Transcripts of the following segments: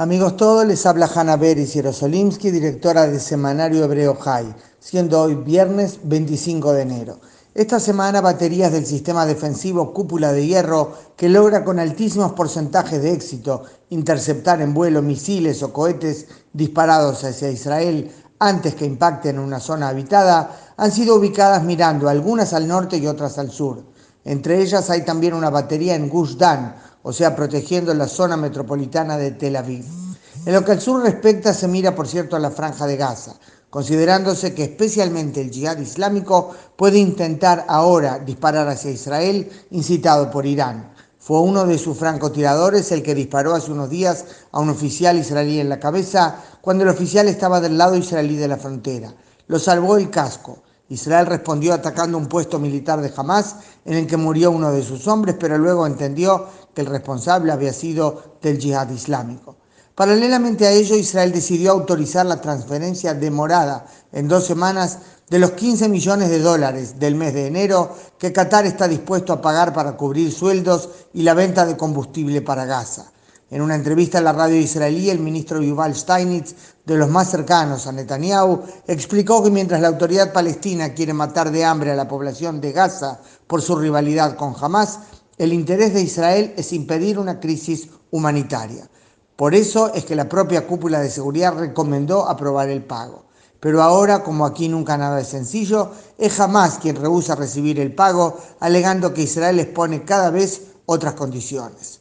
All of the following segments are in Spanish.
Amigos todos, les habla Hanna Beris Yerosolimsky, directora de Semanario Hebreo High, siendo hoy viernes 25 de enero. Esta semana baterías del sistema defensivo Cúpula de Hierro, que logra con altísimos porcentajes de éxito interceptar en vuelo misiles o cohetes disparados hacia Israel antes que impacten en una zona habitada, han sido ubicadas mirando algunas al norte y otras al sur. Entre ellas hay también una batería en Gush Dan, o sea, protegiendo la zona metropolitana de Tel Aviv. En lo que al sur respecta, se mira, por cierto, a la franja de Gaza, considerándose que especialmente el yihad islámico puede intentar ahora disparar hacia Israel, incitado por Irán. Fue uno de sus francotiradores el que disparó hace unos días a un oficial israelí en la cabeza cuando el oficial estaba del lado israelí de la frontera. Lo salvó el casco. Israel respondió atacando un puesto militar de Hamas en el que murió uno de sus hombres, pero luego entendió que el responsable había sido del yihad islámico. Paralelamente a ello, Israel decidió autorizar la transferencia demorada en dos semanas de los 15 millones de dólares del mes de enero que Qatar está dispuesto a pagar para cubrir sueldos y la venta de combustible para Gaza. En una entrevista en la radio israelí, el ministro Yuval Steinitz, de los más cercanos a Netanyahu, explicó que mientras la autoridad palestina quiere matar de hambre a la población de Gaza por su rivalidad con Hamas, el interés de Israel es impedir una crisis humanitaria. Por eso es que la propia cúpula de seguridad recomendó aprobar el pago. Pero ahora, como aquí nunca nada es sencillo, es Hamas quien rehúsa recibir el pago, alegando que Israel les pone cada vez otras condiciones.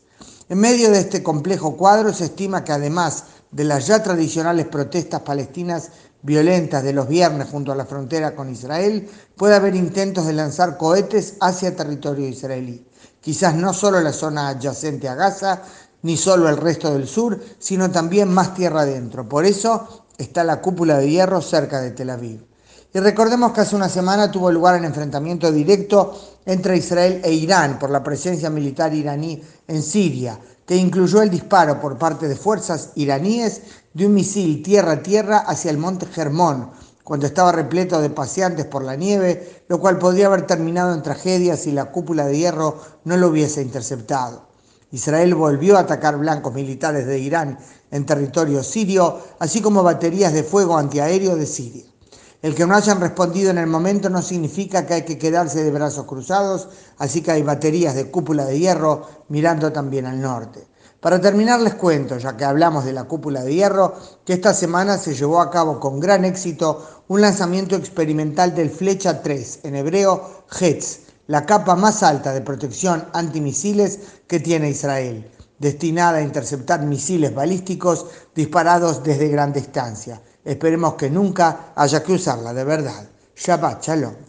En medio de este complejo cuadro se estima que además de las ya tradicionales protestas palestinas violentas de los viernes junto a la frontera con Israel, puede haber intentos de lanzar cohetes hacia territorio israelí. Quizás no solo la zona adyacente a Gaza, ni solo el resto del sur, sino también más tierra adentro. Por eso está la cúpula de hierro cerca de Tel Aviv. Y recordemos que hace una semana tuvo lugar el enfrentamiento directo entre Israel e Irán por la presencia militar iraní en Siria, que incluyó el disparo por parte de fuerzas iraníes de un misil tierra-tierra hacia el monte Germón, cuando estaba repleto de paseantes por la nieve, lo cual podría haber terminado en tragedia si la cúpula de hierro no lo hubiese interceptado. Israel volvió a atacar blancos militares de Irán en territorio sirio, así como baterías de fuego antiaéreo de Siria. El que no hayan respondido en el momento no significa que hay que quedarse de brazos cruzados, así que hay baterías de cúpula de hierro mirando también al norte. Para terminar les cuento, ya que hablamos de la cúpula de hierro, que esta semana se llevó a cabo con gran éxito un lanzamiento experimental del Flecha 3, en hebreo Hetz, la capa más alta de protección antimisiles que tiene Israel, destinada a interceptar misiles balísticos disparados desde gran distancia. Esperemos que nunca haya que usarla de verdad. Shabbat Shalom.